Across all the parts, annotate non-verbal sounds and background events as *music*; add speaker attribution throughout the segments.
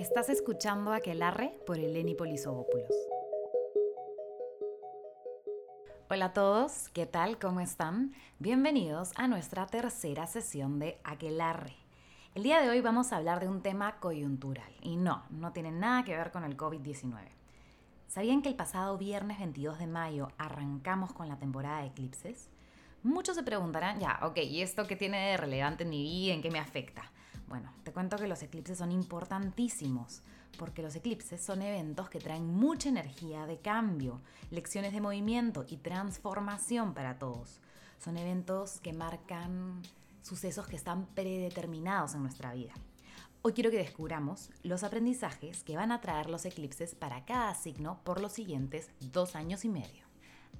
Speaker 1: Estás escuchando Aquelarre por Eleni Polisovopoulos. Hola a todos, ¿qué tal? ¿Cómo están? Bienvenidos a nuestra tercera sesión de Aquelarre. El día de hoy vamos a hablar de un tema coyuntural y no, no tiene nada que ver con el COVID-19. ¿Sabían que el pasado viernes 22 de mayo arrancamos con la temporada de eclipses? Muchos se preguntarán, ya, ok, ¿y esto qué tiene de relevante en mi vida? ¿En qué me afecta? Bueno, te cuento que los eclipses son importantísimos, porque los eclipses son eventos que traen mucha energía de cambio, lecciones de movimiento y transformación para todos. Son eventos que marcan sucesos que están predeterminados en nuestra vida. Hoy quiero que descubramos los aprendizajes que van a traer los eclipses para cada signo por los siguientes dos años y medio.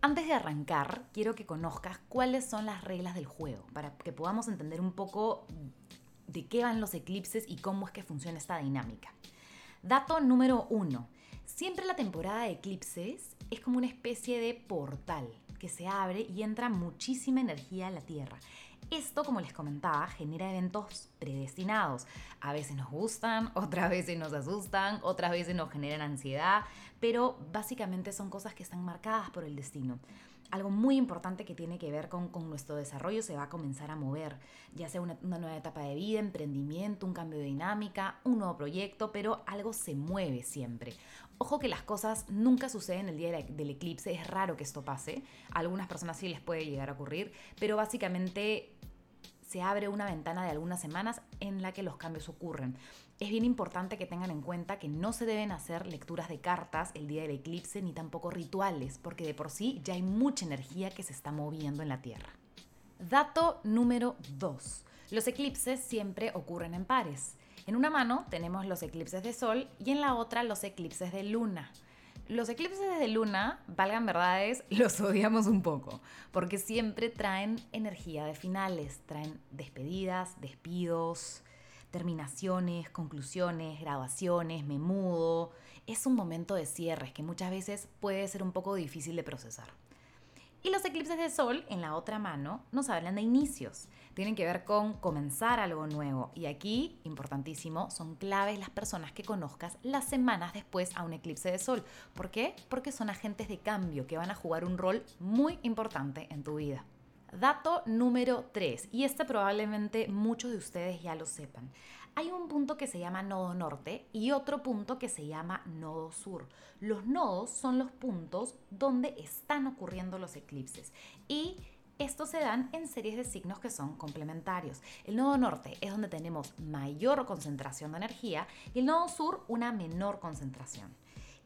Speaker 1: Antes de arrancar, quiero que conozcas cuáles son las reglas del juego, para que podamos entender un poco de qué van los eclipses y cómo es que funciona esta dinámica. Dato número uno. Siempre la temporada de eclipses es como una especie de portal que se abre y entra muchísima energía a la Tierra. Esto, como les comentaba, genera eventos predestinados. A veces nos gustan, *laughs* otras veces nos asustan, otras veces nos generan ansiedad, pero básicamente son cosas que están marcadas por el destino. Algo muy importante que tiene que ver con, nuestro desarrollo se va a comenzar a mover, ya sea una, nueva etapa de vida, emprendimiento, un cambio de dinámica, un nuevo proyecto, pero algo se mueve siempre. Ojo que las cosas nunca suceden el día del eclipse, es raro que esto pase, a algunas personas sí les puede llegar a ocurrir, pero básicamente se abre una ventana de algunas semanas en la que los cambios ocurren. Es bien importante que tengan en cuenta que no se deben hacer lecturas de cartas el día del eclipse ni tampoco rituales, porque de por sí ya hay mucha energía que se está moviendo en la Tierra. Dato número 2. Los eclipses siempre ocurren en pares. En una mano tenemos los eclipses de Sol y en la otra los eclipses de Luna. Los eclipses de luna, valgan verdades, *laughs* los odiamos un poco, porque siempre traen energía de finales, traen despedidas, despidos, terminaciones, conclusiones, graduaciones, me mudo. Es un momento de cierres que muchas veces puede ser un poco difícil de procesar. Y los eclipses de sol en la otra mano nos hablan de inicios. Tienen que ver con comenzar algo nuevo. Y aquí, importantísimo, son claves las personas que conozcas las semanas después a un eclipse de sol. ¿Por qué? Porque son agentes de cambio que van a jugar un rol muy importante en tu vida. Dato número 3, y este probablemente muchos de ustedes ya lo sepan. Hay un punto que se llama nodo norte y otro punto que se llama nodo sur. Los nodos son los puntos donde están ocurriendo los eclipses y estos se dan en series de signos que son complementarios. El nodo norte es donde tenemos mayor concentración de energía y el nodo sur una menor concentración.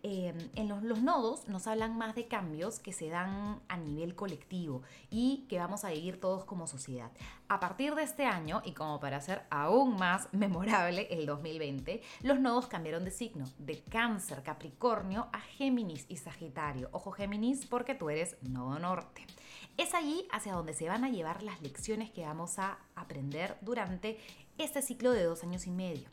Speaker 1: Em, en los, nodos nos hablan más de cambios que se dan a nivel colectivo y que vamos a vivir todos como sociedad. A partir de este año, y como para hacer aún más *laughs* memorable el 2020, los nodos cambiaron de signo, de cáncer, Capricornio a Géminis y Sagitario. Ojo Géminis porque tú eres nodo norte. Es allí hacia donde se van a llevar las lecciones que vamos a aprender durante este ciclo de dos años y medio.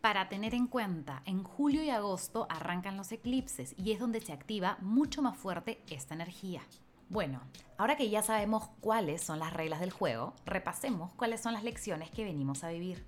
Speaker 1: Para tener en cuenta, en julio y agosto arrancan los eclipses y es donde se activa mucho más fuerte esta energía. Bueno, ahora que ya sabemos cuáles son las reglas del juego, repasemos cuáles son las lecciones que venimos a vivir.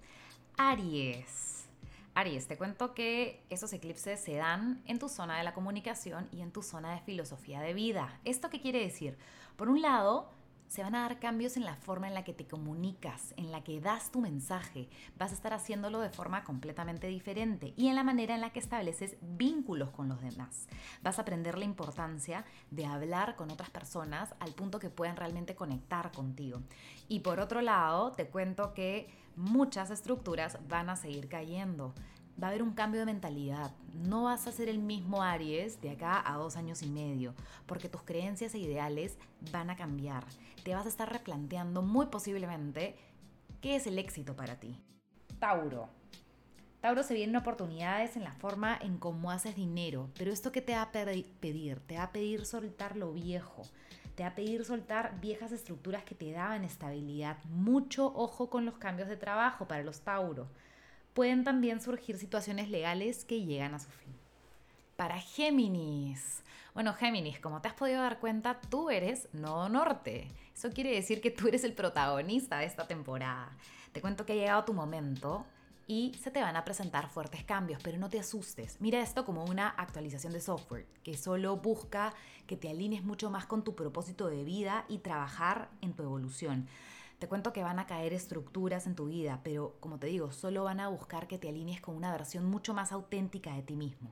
Speaker 1: Aries. Aries, te cuento que esos eclipses se dan en tu zona de la comunicación y en tu zona de filosofía de vida. ¿Esto qué quiere decir? Por un lado, se van a dar cambios en la forma en la que te comunicas, en la que das tu mensaje. Vas a estar haciéndolo de forma completamente diferente y en la manera en la que estableces vínculos con los demás. Vas a aprender la importancia de hablar con otras personas al punto que puedan realmente conectar contigo. Y por otro lado, te cuento que muchas estructuras van a seguir cayendo va a haber un cambio de mentalidad. No vas a ser el mismo Aries de acá a dos años y medio, porque tus creencias e ideales van a cambiar. Te vas a estar replanteando muy posiblemente qué es el éxito para ti. Tauro. Tauro se vienen oportunidades en la forma en cómo haces dinero, pero esto que te va a pedir, te va a pedir soltar lo viejo, te va a pedir soltar viejas estructuras que te daban estabilidad. Mucho ojo con los cambios de trabajo para los Tauro pueden también surgir situaciones legales que llegan a su fin. Para Géminis. Bueno, Géminis, como te has podido dar cuenta, tú eres Nodo Norte. Eso quiere decir que tú eres el protagonista de esta temporada. Te cuento que ha llegado tu momento y se te van a presentar fuertes cambios, pero no te asustes. Mira esto como una actualización de software que solo busca que te alinees mucho más con tu propósito de vida y trabajar en tu evolución. Te cuento que van a caer estructuras en tu vida, pero como te digo, solo van a buscar que te alinees con una versión mucho más auténtica de ti mismo.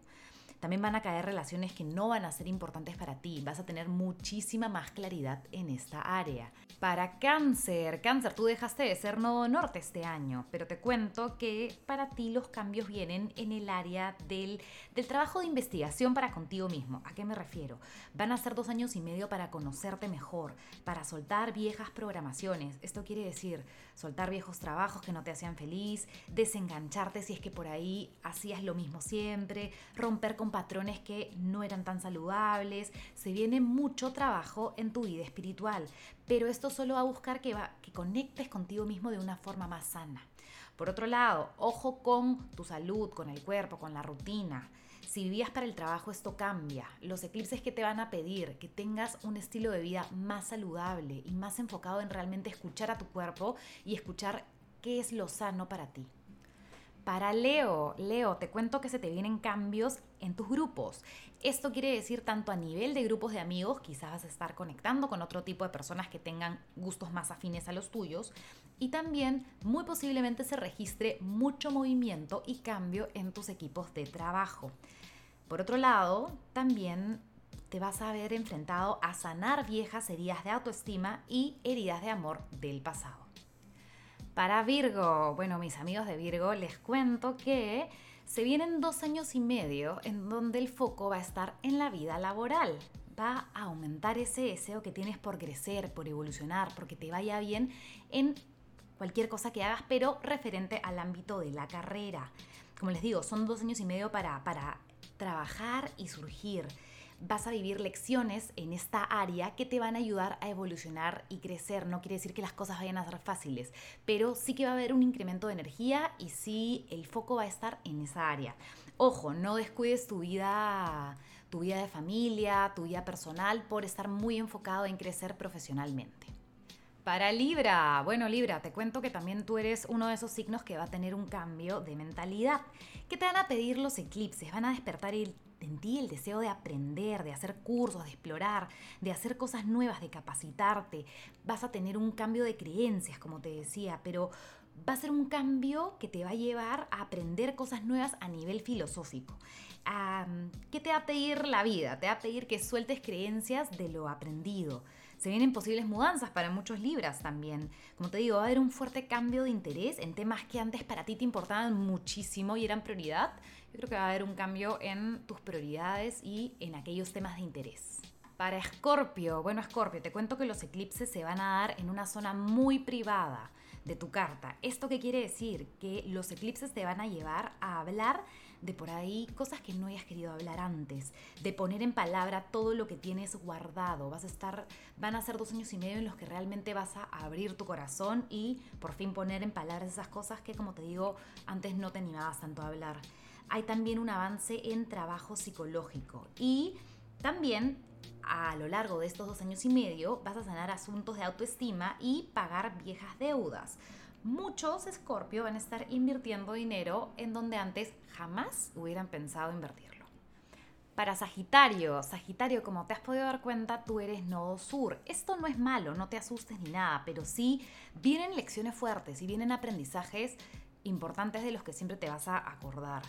Speaker 1: También van a caer relaciones que no van a ser importantes para ti. Vas a tener muchísima más claridad en esta área. Para cáncer, cáncer, tú dejaste de ser nodo norte este año, pero te cuento que para ti los cambios vienen en el área del, del trabajo de investigación para contigo mismo. ¿A qué me refiero? Van a ser dos años y medio para conocerte mejor, para soltar viejas programaciones. Esto quiere decir soltar viejos trabajos que no te hacían feliz, desengancharte si es que por ahí hacías lo mismo siempre, romper con patrones que no eran tan saludables. Se viene mucho trabajo en tu vida espiritual, pero esto solo va a buscar que, va, que conectes contigo mismo de una forma más sana. Por otro lado, ojo con tu salud, con el cuerpo, con la rutina. Si vivías para el trabajo, esto cambia. Los eclipses que te van a pedir que tengas un estilo de vida más saludable y más enfocado en realmente escuchar a tu cuerpo y escuchar qué es lo sano para ti. Para Leo, Leo, te cuento que se te vienen cambios en tus grupos. Esto quiere decir tanto a nivel de grupos de amigos, quizás vas a estar conectando con otro tipo de personas que tengan gustos más afines a los tuyos, y también muy posiblemente se registre mucho movimiento y cambio en tus equipos de trabajo. Por otro lado, también te vas a ver enfrentado a sanar viejas heridas de autoestima y heridas de amor del pasado. Para Virgo, bueno, mis amigos de Virgo, les cuento que se vienen dos años y medio en donde el foco va a estar en la vida laboral. Va a aumentar ese deseo que tienes por crecer, por evolucionar, porque te vaya bien en cualquier cosa que hagas, pero referente al ámbito de la carrera. Como les digo, son dos años y medio para, para trabajar y surgir. Vas a vivir lecciones en esta área que te van a ayudar a evolucionar y crecer. No quiere decir que las cosas vayan a ser fáciles, pero sí que va a haber un incremento de energía y sí el foco va a estar en esa área. Ojo, no descuides tu vida, tu vida de familia, tu vida personal por estar muy enfocado en crecer profesionalmente. Para Libra, bueno Libra, te cuento que también tú eres uno de esos signos que va a tener un cambio de mentalidad. ¿Qué te van a pedir los eclipses? Van a despertar en ti el deseo de aprender, de hacer cursos, de explorar, de hacer cosas nuevas, de capacitarte. Vas a tener un cambio de creencias, como te decía, pero va a ser un cambio que te va a llevar a aprender cosas nuevas a nivel filosófico. ¿Qué te va a pedir la vida? Te va a pedir que sueltes creencias de lo aprendido se vienen posibles mudanzas para muchos libras también. Como te digo, va a haber un fuerte cambio de interés en temas que antes para ti te importaban muchísimo y eran prioridad. Yo creo que va a haber un cambio en tus prioridades y en aquellos temas de interés. Para Escorpio, bueno Escorpio, te cuento que los eclipses se van a dar en una zona muy privada de tu carta. ¿Esto qué quiere decir? Que los eclipses te van a llevar a hablar de por ahí cosas que no hayas querido hablar antes, de poner en palabra todo lo que tienes guardado. Vas a estar, van a ser dos años y medio en los que realmente vas a abrir tu corazón y por fin poner en palabras esas cosas que, como te digo, antes no te animabas tanto a hablar. Hay también un avance en trabajo psicológico y también a lo largo de estos dos años y medio vas a sanar asuntos de autoestima y pagar viejas deudas muchos Scorpio van a estar invirtiendo dinero en donde antes jamás hubieran pensado invertirlo. Para Sagitario, Sagitario, como te has podido dar cuenta, tú eres nodo sur. Esto no es malo, no te asustes ni nada, pero sí vienen lecciones fuertes y vienen aprendizajes importantes de los que siempre te vas a acordar.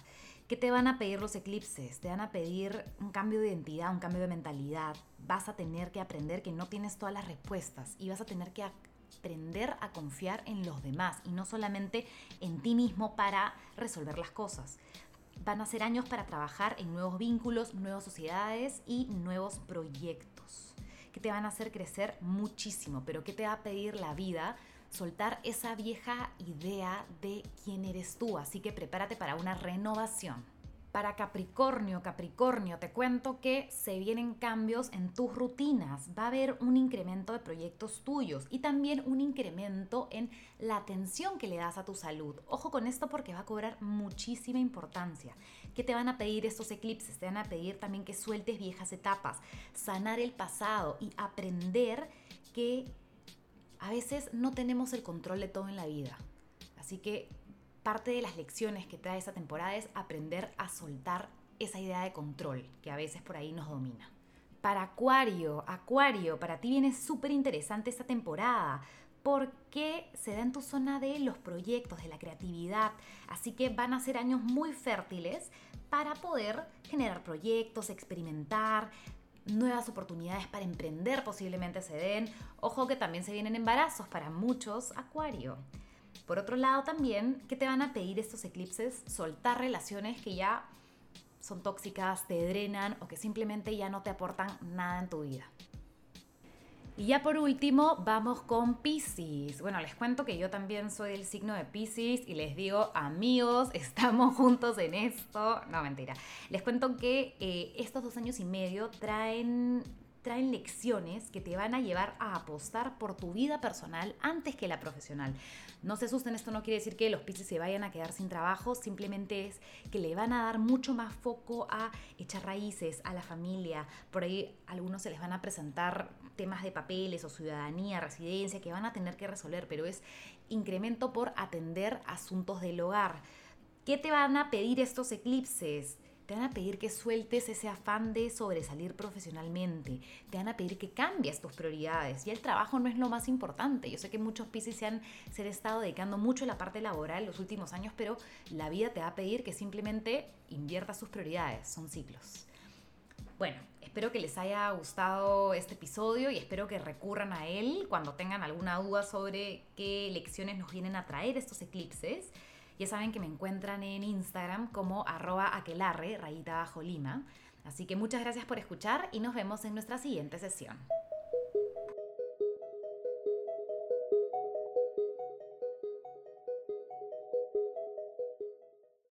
Speaker 1: ¿Qué te van a pedir los eclipses? Te van a pedir un cambio de identidad, un cambio de mentalidad. Vas a tener que aprender que no tienes todas las respuestas y vas a tener que aprender a confiar en los demás y no solamente en ti mismo para resolver las cosas. Van a ser años para trabajar en nuevos vínculos, nuevas sociedades y nuevos proyectos que te van a hacer crecer muchísimo, pero que te va a pedir la vida soltar esa vieja idea de quién eres tú. Así que prepárate para una renovación. Para Capricornio, Capricornio, te cuento que se vienen cambios en tus rutinas. Va a haber un incremento de proyectos tuyos y también un incremento en la atención que le das a tu salud. Ojo con esto porque va a cobrar muchísima importancia. ¿Qué te van a pedir estos eclipses? Te van a pedir también que sueltes viejas etapas, sanar el pasado y aprender que a veces no tenemos el control de todo en la vida. Así que parte de las lecciones que trae esta temporada es aprender a soltar esa idea de control que a veces por ahí nos domina. Para Acuario, Acuario, para ti viene súper interesante esta temporada porque se da en tu zona de los proyectos, de la creatividad. Así que van a ser años muy fértiles para poder generar proyectos, experimentar, nuevas oportunidades para emprender posiblemente se den. Ojo que también se vienen embarazos para muchos, Acuario. Por otro lado también, que te van a pedir estos eclipses? Soltar relaciones que ya son tóxicas, te drenan o que simplemente ya no te aportan nada en tu vida. Y ya por último, vamos con Pisces. Bueno, les cuento que yo también soy del signo de Pisces y les digo, amigos, *laughs* estamos juntos en esto. No, mentira. Les cuento que eh, estos dos años y medio traen traen lecciones que te van a llevar a apostar por tu vida personal antes que la profesional. No se asusten, esto no quiere decir que los Pisces se vayan a quedar sin trabajo, simplemente es que le van a dar mucho más foco a echar raíces, a la familia. Por ahí algunos se les van a presentar temas de papeles o ciudadanía, residencia que van a tener que resolver, pero es incremento por atender asuntos del hogar. ¿Qué te van a pedir estos eclipses? Te van a pedir que sueltes ese afán de sobresalir profesionalmente. Te van a pedir que cambies tus prioridades. Y el trabajo no es lo más importante. Yo sé que muchos Pisces se han, se han estado dedicando mucho a la parte laboral los últimos años, pero la vida te va a pedir que simplemente inviertas sus prioridades. Son ciclos. Bueno, espero que les haya gustado este episodio y espero que recurran a él cuando tengan alguna duda sobre qué lecciones nos vienen a traer estos eclipses. Ya saben que me encuentran en Instagram como arroba aquelarre, rayita bajo lima. Así que muchas gracias por escuchar y nos vemos en nuestra siguiente sesión.